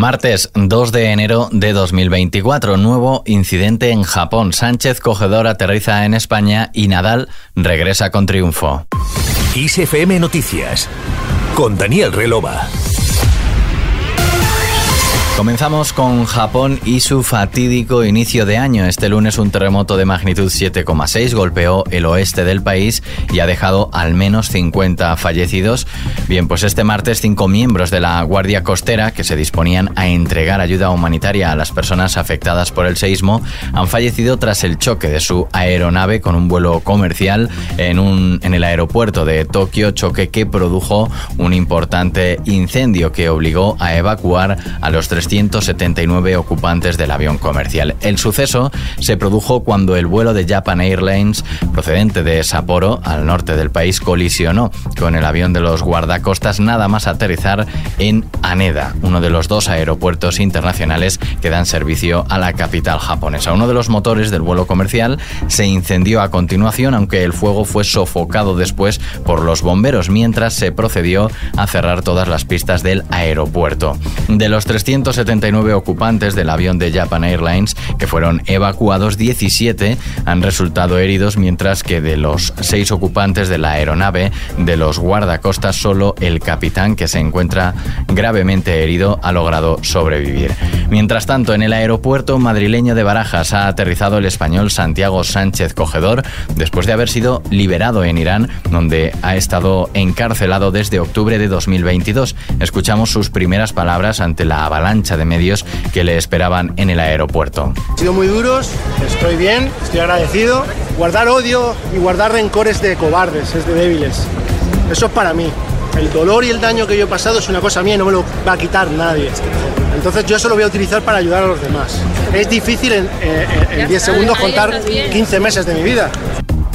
Martes 2 de enero de 2024, nuevo incidente en Japón. Sánchez Cogedor aterriza en España y Nadal regresa con triunfo. ISFM Noticias con Daniel Relova. Comenzamos con Japón y su fatídico inicio de año. Este lunes un terremoto de magnitud 7,6 golpeó el oeste del país y ha dejado al menos 50 fallecidos. Bien, pues este martes cinco miembros de la Guardia Costera que se disponían a entregar ayuda humanitaria a las personas afectadas por el seísmo han fallecido tras el choque de su aeronave con un vuelo comercial en, un, en el aeropuerto de Tokio, choque que produjo un importante incendio que obligó a evacuar a los 300 179 ocupantes del avión comercial. El suceso se produjo cuando el vuelo de Japan Airlines procedente de Sapporo, al norte del país, colisionó con el avión de los guardacostas nada más aterrizar en Haneda, uno de los dos aeropuertos internacionales que dan servicio a la capital japonesa. Uno de los motores del vuelo comercial se incendió a continuación, aunque el fuego fue sofocado después por los bomberos, mientras se procedió a cerrar todas las pistas del aeropuerto. De los 300 79 ocupantes del avión de Japan Airlines que fueron evacuados, 17 han resultado heridos, mientras que de los seis ocupantes de la aeronave de los guardacostas, solo el capitán, que se encuentra gravemente herido, ha logrado sobrevivir. Mientras tanto, en el aeropuerto madrileño de Barajas ha aterrizado el español Santiago Sánchez Cogedor después de haber sido liberado en Irán, donde ha estado encarcelado desde octubre de 2022. Escuchamos sus primeras palabras ante la avalancha de medios que le esperaban en el aeropuerto. Han sido muy duros, estoy bien, estoy agradecido. Guardar odio y guardar rencores de cobardes, es de débiles. Eso es para mí. El dolor y el daño que yo he pasado es una cosa mía y no me lo va a quitar nadie. Entonces yo eso lo voy a utilizar para ayudar a los demás. Es difícil en, en 10 segundos contar 15 meses de mi vida.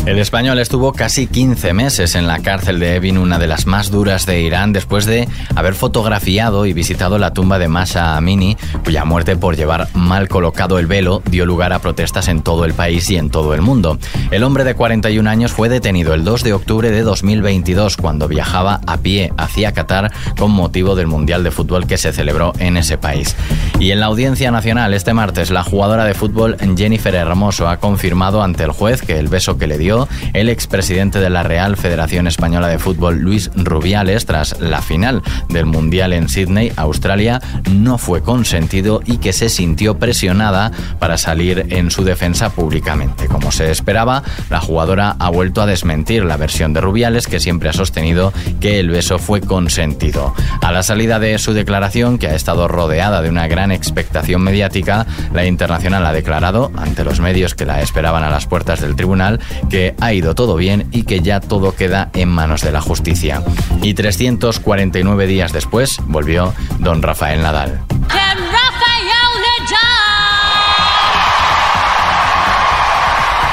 El español estuvo casi 15 meses en la cárcel de Evin, una de las más duras de Irán, después de haber fotografiado y visitado la tumba de Masa Amini, cuya muerte por llevar mal colocado el velo dio lugar a protestas en todo el país y en todo el mundo. El hombre de 41 años fue detenido el 2 de octubre de 2022 cuando viajaba a pie hacia Qatar con motivo del Mundial de Fútbol que se celebró en ese país. Y en la Audiencia Nacional este martes, la jugadora de fútbol Jennifer Hermoso ha confirmado ante el juez que el beso que le dio el expresidente de la Real Federación Española de Fútbol, Luis Rubiales, tras la final del Mundial en Sydney, Australia, no fue consentido y que se sintió presionada para salir en su defensa públicamente. Como se esperaba, la jugadora ha vuelto a desmentir la versión de Rubiales, que siempre ha sostenido que el beso fue consentido. A la salida de su declaración, que ha estado rodeada de una gran expectación mediática, la internacional ha declarado ante los medios que la esperaban a las puertas del tribunal que ha ido todo bien y que ya todo queda en manos de la justicia. Y 349 días después volvió don Rafael Nadal.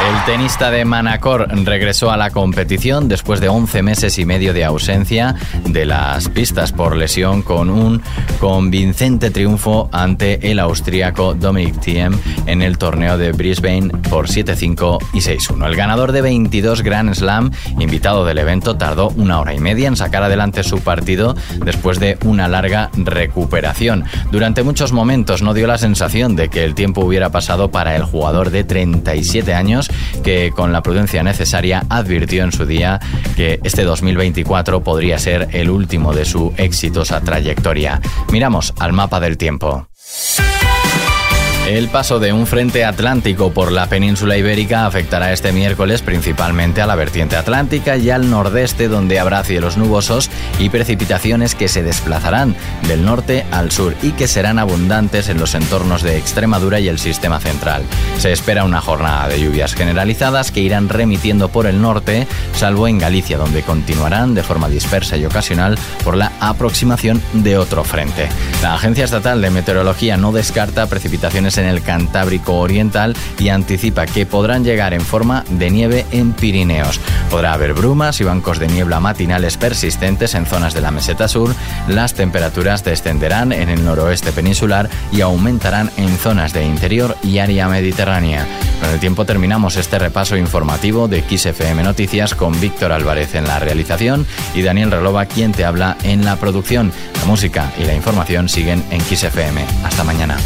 El tenista de Manacor regresó a la competición después de 11 meses y medio de ausencia de las pistas por lesión con un convincente triunfo ante el austríaco Dominic Thiem en el torneo de Brisbane por 7-5 y 6-1. El ganador de 22 Grand Slam, invitado del evento, tardó una hora y media en sacar adelante su partido después de una larga recuperación. Durante muchos momentos no dio la sensación de que el tiempo hubiera pasado para el jugador de 37 años que con la prudencia necesaria advirtió en su día que este 2024 podría ser el último de su exitosa trayectoria. Miramos al mapa del tiempo. El paso de un frente atlántico por la península ibérica afectará este miércoles principalmente a la vertiente atlántica y al nordeste donde habrá cielos nubosos y precipitaciones que se desplazarán del norte al sur y que serán abundantes en los entornos de Extremadura y el sistema central. Se espera una jornada de lluvias generalizadas que irán remitiendo por el norte, salvo en Galicia donde continuarán de forma dispersa y ocasional por la aproximación de otro frente. La Agencia Estatal de Meteorología no descarta precipitaciones en el Cantábrico Oriental y anticipa que podrán llegar en forma de nieve en Pirineos. Podrá haber brumas y bancos de niebla matinales persistentes en zonas de la meseta sur. Las temperaturas descenderán en el noroeste peninsular y aumentarán en zonas de interior y área mediterránea. Con el tiempo terminamos este repaso informativo de XFM Noticias con Víctor Álvarez en la realización y Daniel Relova quien te habla en la producción. La música y la información siguen en XFM. Hasta mañana.